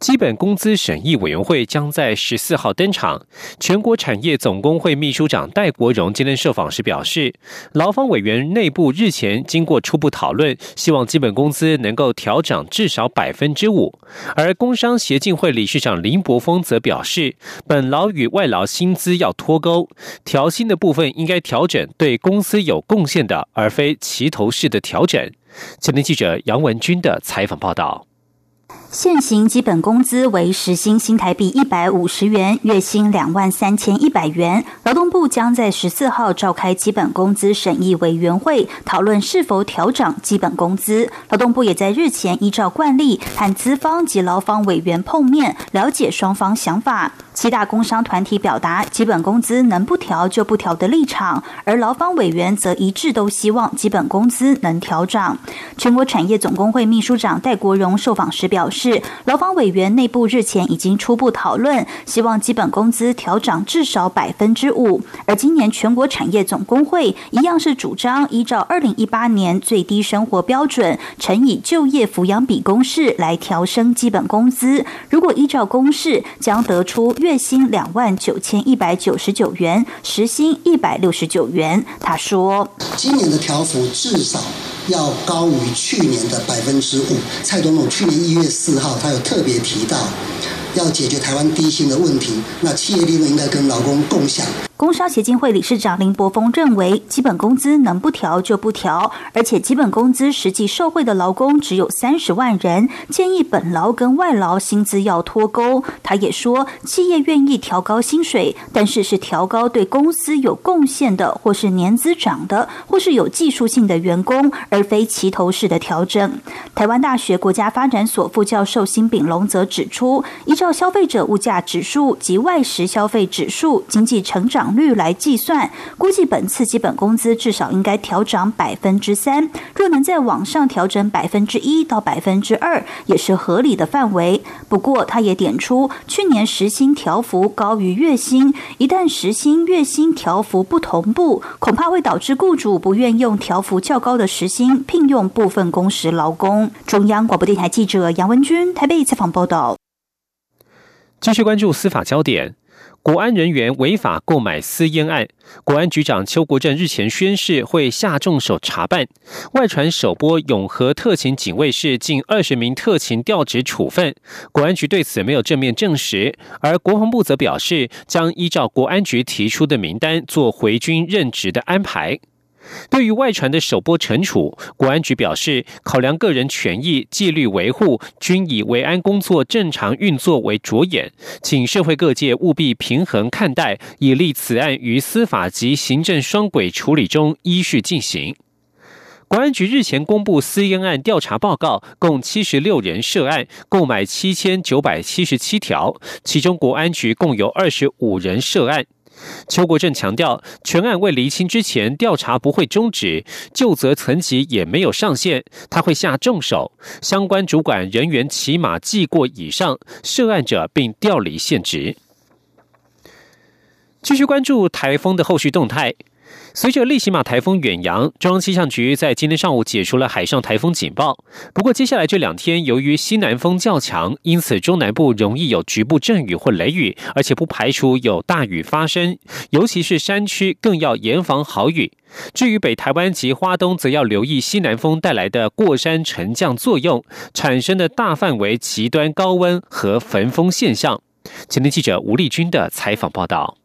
基本工资审议委员会将在十四号登场。全国产业总工会秘书长戴国荣今天受访时表示，劳方委员内部日前经过初步讨论，希望基本工资能够调整至少百分之五。而工商协进会理事长林柏峰则表示，本劳与外劳薪资要脱钩，调薪的部分应该调整对公司有贡献的，而非齐头式的调整。前天记者杨文军的采访报道。现行基本工资为时薪新台币一百五十元，月薪两万三千一百元。劳动部将在十四号召开基本工资审议委员会，讨论是否调涨基本工资。劳动部也在日前依照惯例，和资方及劳方委员碰面，了解双方想法。七大工商团体表达基本工资能不调就不调的立场，而劳方委员则一致都希望基本工资能调涨。全国产业总工会秘书长戴国荣受访时表示，劳方委员内部日前已经初步讨论，希望基本工资调涨至少百分之五。而今年全国产业总工会一样是主张依照二零一八年最低生活标准乘以就业抚养比公式来调升基本工资。如果依照公式，将得出。月薪两万九千一百九十九元，时薪一百六十九元。他说：“今年的条幅至少要高于去年的百分之五。”蔡总统去年一月四号，他有特别提到。要解决台湾低薪的问题，那企业利润应该跟劳工共享。工商协进会理事长林柏峰认为，基本工资能不调就不调，而且基本工资实际受惠的劳工只有三十万人，建议本劳跟外劳薪资要脱钩。他也说，企业愿意调高薪水，但是是调高对公司有贡献的，或是年资长的，或是有技术性的员工，而非齐头式的调整。台湾大学国家发展所副教授辛炳龙则指出，依照照消费者物价指数及外食消费指数经济成长率来计算，估计本次基本工资至少应该调涨百分之三。若能在往上调整百分之一到百分之二，也是合理的范围。不过，他也点出，去年时薪调幅高于月薪，一旦时薪月薪调幅不同步，恐怕会导致雇主不愿用调幅较高的时薪聘用部分工时劳工。中央广播电台记者杨文君台北采访报道。继续关注司法焦点，国安人员违法购买私烟案，国安局长邱国正日前宣誓会下重手查办。外传首播永和特勤警卫室近二十名特勤调职处分，国安局对此没有正面证实，而国防部则表示将依照国安局提出的名单做回军任职的安排。对于外传的首波惩处，国安局表示，考量个人权益、纪律维护，均以维安工作正常运作为着眼，请社会各界务必平衡看待，以利此案于司法及行政双轨处理中依序进行。国安局日前公布私烟案调查报告，共七十六人涉案，购买七千九百七十七条，其中国安局共有二十五人涉案。邱国正强调，全案未厘清之前，调查不会终止，就责层级也没有上限，他会下重手，相关主管人员起码记过以上涉案者，并调离现职。继续关注台风的后续动态。随着利奇马台风远扬，中央气象局在今天上午解除了海上台风警报。不过，接下来这两天由于西南风较强，因此中南部容易有局部阵雨或雷雨，而且不排除有大雨发生，尤其是山区更要严防豪雨。至于北台湾及花东，则要留意西南风带来的过山沉降作用产生的大范围极端高温和焚风现象。前天记者吴丽君的采访报道。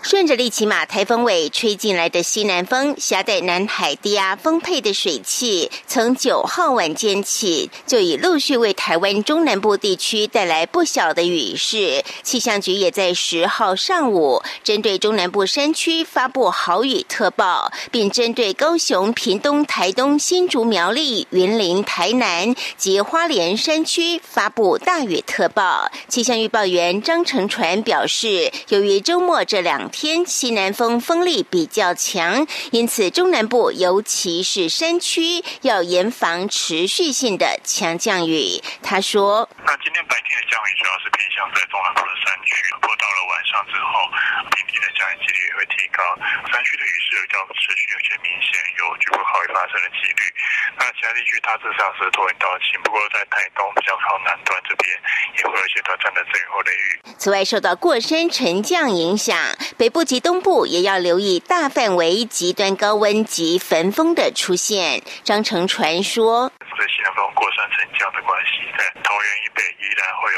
顺着利奇马台风尾吹进来的西南风，携带南海低压丰沛的水汽，从九号晚间起就已陆续为台湾中南部地区带来不小的雨势。气象局也在十号上午针对中南部山区发布豪雨特报，并针对高雄、屏东、台东、新竹、苗栗、云林、台南及花莲山区发布大雨特报。气象预报员张成传表示，由于周末这两两天西南风风力比较强，因此中南部尤其是山区要严防持续性的强降雨。他说：“那今天白天降在中南部的山区，不过到了晚上之后，平地的降雨几率也会提高。山区的雨势比较持续，而且明显有局部豪雨发生的几率。那其他地区大致上是多云到晴，不过在台东比较靠南端这边也会有一些短暂的阵雨或雷雨。”此外，受到过山沉降影响，北部及东部也要留意大范围极端高温及焚风的出现。张成传说。在西南风过山沉降的关系，在桃园以北依然会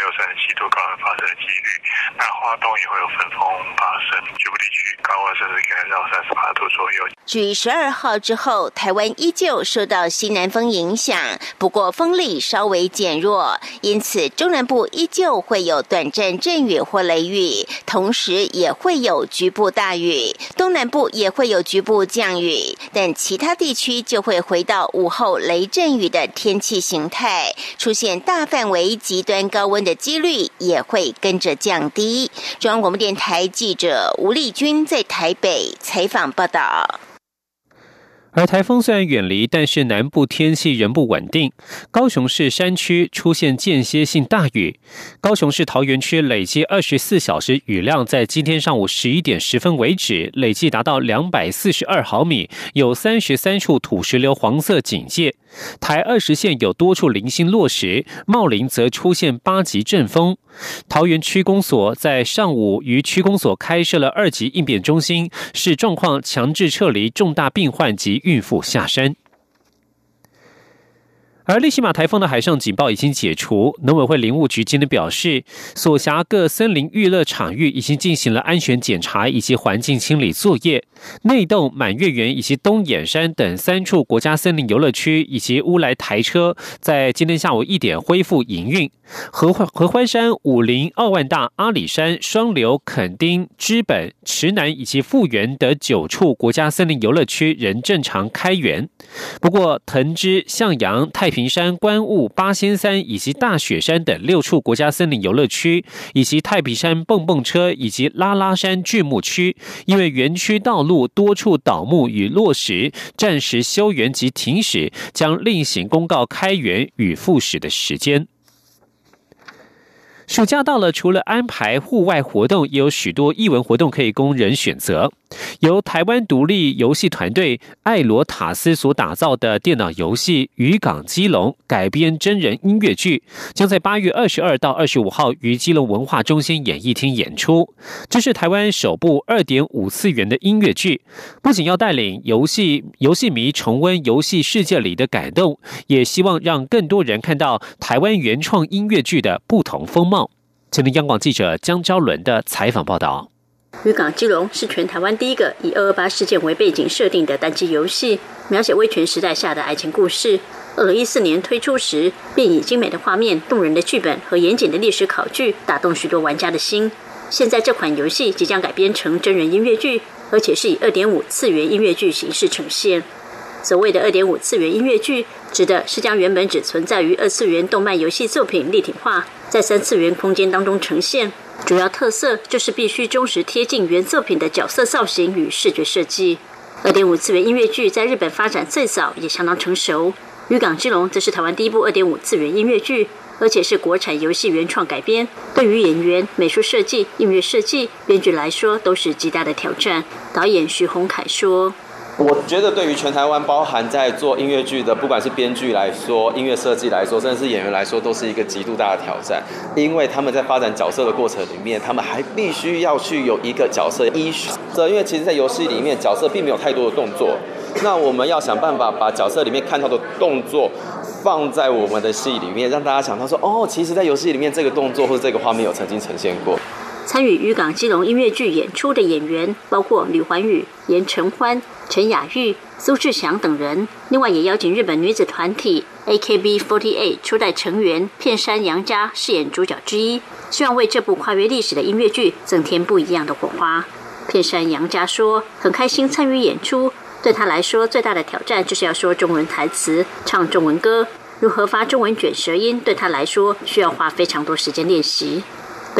有三十六、三十七度高温发生的几率。那花东也会有分风发生，局部地区高温甚至可以到三十八度左右。据十二号之后，台湾依旧受到西南风影响，不过风力稍微减弱，因此中南部依旧会有短暂阵雨或雷雨，同时也会有局部大雨。东南部也会有局部降雨，但其他地区就会回到午后雷。阵雨的天气形态出现大范围极端高温的几率也会跟着降低。中央广播电台记者吴丽君在台北采访报道。而台风虽然远离，但是南部天气仍不稳定。高雄市山区出现间歇性大雨，高雄市桃园区累计二十四小时雨量在今天上午十一点十分为止，累计达到两百四十二毫米，有三十三处土石流黄色警戒。台二十线有多处零星落石，茂林则出现八级阵风。桃园区公所在上午于区公所开设了二级应变中心，视状况强制撤离重大病患及孕妇下山。而利西马台风的海上警报已经解除，农委会林务局今天表示，所辖各森林娱乐场域已经进行了安全检查以及环境清理作业。内洞、满月园以及东眼山等三处国家森林游乐区以及乌来台车，在今天下午一点恢复营运。合欢合欢山、武陵、奥万大、阿里山、双流、垦丁、知本、池南以及富源等九处国家森林游乐区仍正常开园。不过，藤枝、向阳、太平。山、观雾、八仙山以及大雪山等六处国家森林游乐区，以及太平山蹦蹦车以及拉拉山巨木区，因为园区道路多处倒木与落石，暂时休园及停驶，将另行公告开园与复驶的时间。暑假到了，除了安排户外活动，也有许多艺文活动可以供人选择。由台湾独立游戏团队艾罗塔斯所打造的电脑游戏《渔港基隆》改编真人音乐剧，将在八月二十二到二十五号于基隆文化中心演艺厅演出。这是台湾首部二点五次元的音乐剧，不仅要带领游戏游戏迷重温游戏世界里的感动，也希望让更多人看到台湾原创音乐剧的不同风貌。前听央广记者江昭伦的采访报道。渔港基隆是全台湾第一个以二二八事件为背景设定的单机游戏，描写威权时代下的爱情故事。二零一四年推出时，便以精美的画面、动人的剧本和严谨的历史考据，打动许多玩家的心。现在这款游戏即将改编成真人音乐剧，而且是以二点五次元音乐剧形式呈现。所谓的二点五次元音乐剧，指的是将原本只存在于二次元动漫游戏作品立体化，在三次元空间当中呈现。主要特色就是必须忠实贴近原作品的角色造型与视觉设计。二点五次元音乐剧在日本发展最早，也相当成熟。渔港之龙则是台湾第一部二点五次元音乐剧，而且是国产游戏原创改编。对于演员、美术设计、音乐设计、编剧来说，都是极大的挑战。导演徐宏凯说。我觉得对于全台湾包含在做音乐剧的，不管是编剧来说、音乐设计来说，甚至是演员来说，都是一个极度大的挑战。因为他们在发展角色的过程里面，他们还必须要去有一个角色依循。这因为其实，在游戏里面，角色并没有太多的动作。那我们要想办法把角色里面看到的动作放在我们的戏里面，让大家想到说，哦，其实，在游戏里面这个动作或者这个画面有曾经呈现过。参与渔港基隆音乐剧演出的演员包括吕环宇、严承欢。陈雅玉、苏志祥等人，另外也邀请日本女子团体 AKB48 初代成员片山杨佳饰演主角之一，希望为这部跨越历史的音乐剧增添不一样的火花。片山杨佳说：“很开心参与演出，对他来说最大的挑战就是要说中文台词、唱中文歌，如何发中文卷舌音，对他来说需要花非常多时间练习。”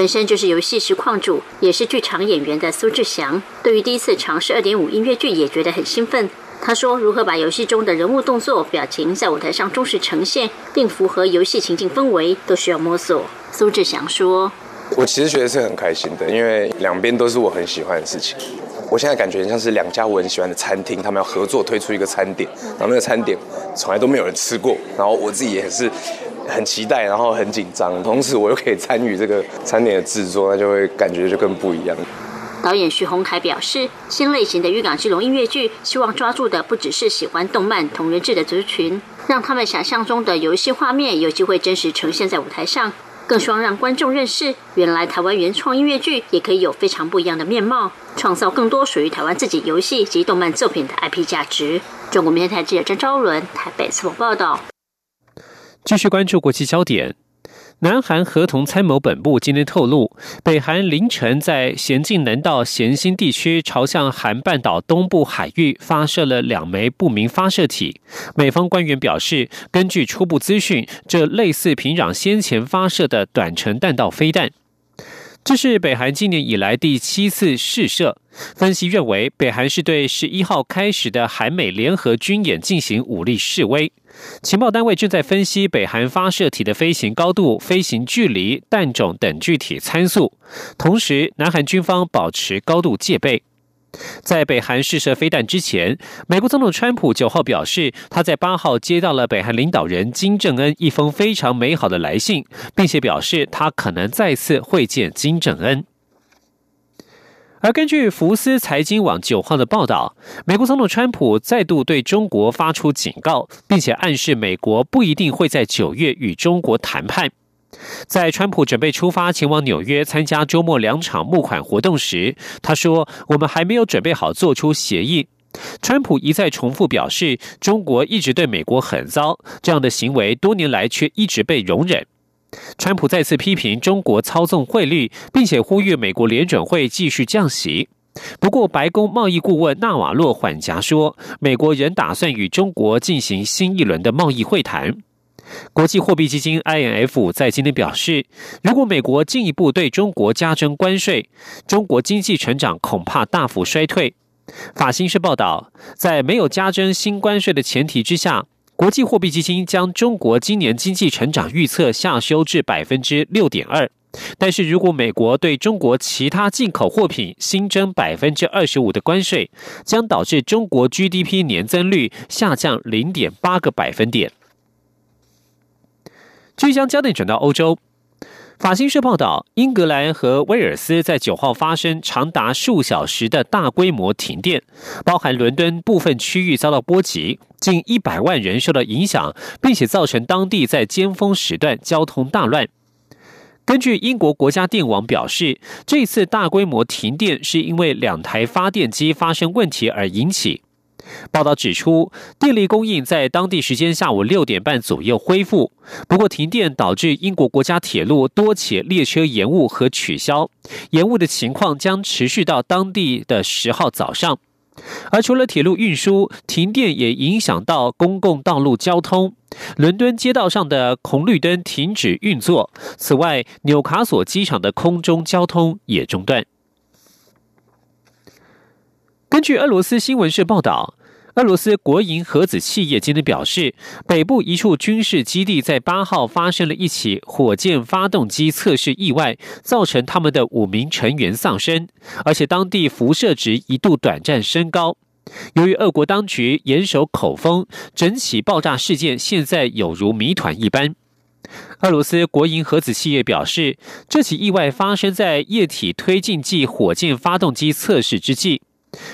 本身就是游戏实况主，也是剧场演员的苏志祥，对于第一次尝试二点五音乐剧也觉得很兴奋。他说：“如何把游戏中的人物动作、表情在舞台上忠实呈现，并符合游戏情境氛围，都需要摸索。”苏志祥说：“我其实觉得是很开心的，因为两边都是我很喜欢的事情。我现在感觉像是两家我很喜欢的餐厅，他们要合作推出一个餐点，然后那个餐点从来都没有人吃过，然后我自己也是。”很期待，然后很紧张，同时我又可以参与这个 餐点的制作，那就会感觉就更不一样。导演徐宏凯表示，新类型的渔港之龙音乐剧，希望抓住的不只是喜欢动漫同人志的族群，让他们想象中的游戏画面有机会真实呈现在舞台上，更希望让观众认识，原来台湾原创音乐剧也可以有非常不一样的面貌，创造更多属于台湾自己游戏及动漫作品的 IP 价值。中国电台记者张昭伦台北采访报道。继续关注国际焦点。南韩合同参谋本部今天透露，北韩凌晨在咸镜南道咸兴地区朝向韩半岛东部海域发射了两枚不明发射体。美方官员表示，根据初步资讯，这类似平壤先前发射的短程弹道飞弹。这是北韩今年以来第七次试射。分析认为，北韩是对十一号开始的韩美联合军演进行武力示威。情报单位正在分析北韩发射体的飞行高度、飞行距离、弹种等具体参数。同时，南韩军方保持高度戒备。在北韩试射飞弹之前，美国总统川普九号表示，他在八号接到了北韩领导人金正恩一封非常美好的来信，并且表示他可能再次会见金正恩。而根据福斯财经网九号的报道，美国总统川普再度对中国发出警告，并且暗示美国不一定会在九月与中国谈判。在川普准备出发前往纽约参加周末两场募款活动时，他说：“我们还没有准备好做出协议。”川普一再重复表示，中国一直对美国很糟，这样的行为多年来却一直被容忍。川普再次批评中国操纵汇率，并且呼吁美国联准会继续降息。不过，白宫贸易顾问纳瓦洛缓颊说，美国仍打算与中国进行新一轮的贸易会谈。国际货币基金 IMF 在今天表示，如果美国进一步对中国加征关税，中国经济成长恐怕大幅衰退。法新社报道，在没有加征新关税的前提之下。国际货币基金将中国今年经济成长预测下修至百分之六点二，但是如果美国对中国其他进口货品新增百分之二十五的关税，将导致中国 GDP 年增率下降零点八个百分点。即将焦点转到欧洲。法新社报道，英格兰和威尔斯在九号发生长达数小时的大规模停电，包含伦敦部分区域遭到波及，近一百万人受到影响，并且造成当地在尖峰时段交通大乱。根据英国国家电网表示，这次大规模停电是因为两台发电机发生问题而引起。报道指出，电力供应在当地时间下午六点半左右恢复。不过，停电导致英国国家铁路多起列车延误和取消，延误的情况将持续到当地的十号早上。而除了铁路运输，停电也影响到公共道路交通。伦敦街道上的红绿灯停止运作。此外，纽卡索机场的空中交通也中断。根据俄罗斯新闻社报道，俄罗斯国营核子企业今天表示，北部一处军事基地在八号发生了一起火箭发动机测试意外，造成他们的五名成员丧生，而且当地辐射值一度短暂升高。由于俄国当局严守口风，整起爆炸事件现在有如谜团一般。俄罗斯国营核子企业表示，这起意外发生在液体推进剂火箭发动机测试之际。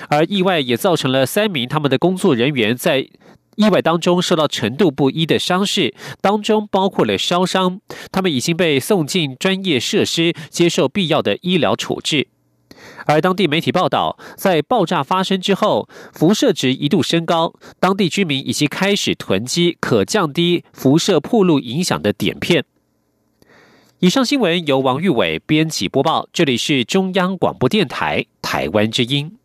而意外也造成了三名他们的工作人员在意外当中受到程度不一的伤势，当中包括了烧伤。他们已经被送进专业设施接受必要的医疗处置。而当地媒体报道，在爆炸发生之后，辐射值一度升高，当地居民已经开始囤积可降低辐射铺路影响的碘片。以上新闻由王玉伟编辑播报，这里是中央广播电台台湾之音。